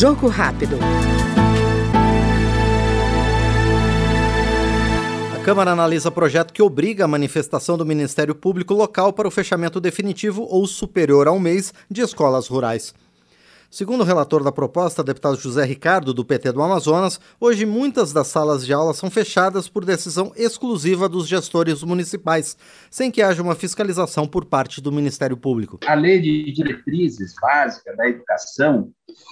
Jogo rápido. A Câmara analisa projeto que obriga a manifestação do Ministério Público local para o fechamento definitivo ou superior a um mês de escolas rurais. Segundo o relator da proposta, deputado José Ricardo, do PT do Amazonas, hoje muitas das salas de aula são fechadas por decisão exclusiva dos gestores municipais, sem que haja uma fiscalização por parte do Ministério Público. A lei de diretrizes básica da educação,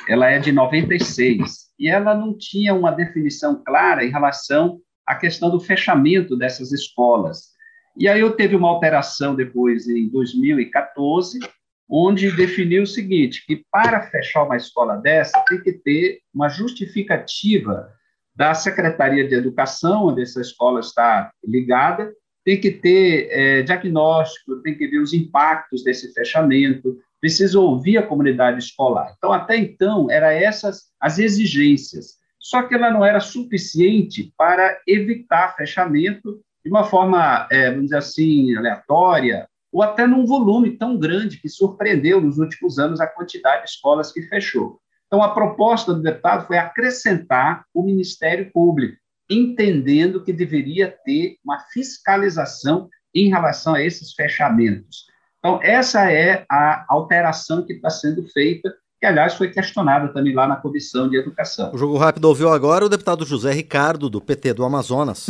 ela é de 96 e ela não tinha uma definição clara em relação à questão do fechamento dessas escolas. E aí eu teve uma alteração depois em 2014 onde definiu o seguinte, que para fechar uma escola dessa tem que ter uma justificativa da Secretaria de Educação, onde essa escola está ligada, tem que ter é, diagnóstico, tem que ver os impactos desse fechamento, precisa ouvir a comunidade escolar. Então, até então, eram essas as exigências. Só que ela não era suficiente para evitar fechamento de uma forma, é, vamos dizer assim, aleatória, ou até num volume tão grande que surpreendeu nos últimos anos a quantidade de escolas que fechou. Então, a proposta do deputado foi acrescentar o Ministério Público, entendendo que deveria ter uma fiscalização em relação a esses fechamentos. Então, essa é a alteração que está sendo feita, que, aliás, foi questionada também lá na Comissão de Educação. O Jogo Rápido ouviu agora o deputado José Ricardo, do PT do Amazonas.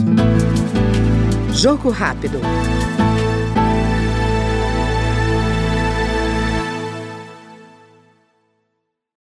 Jogo Rápido.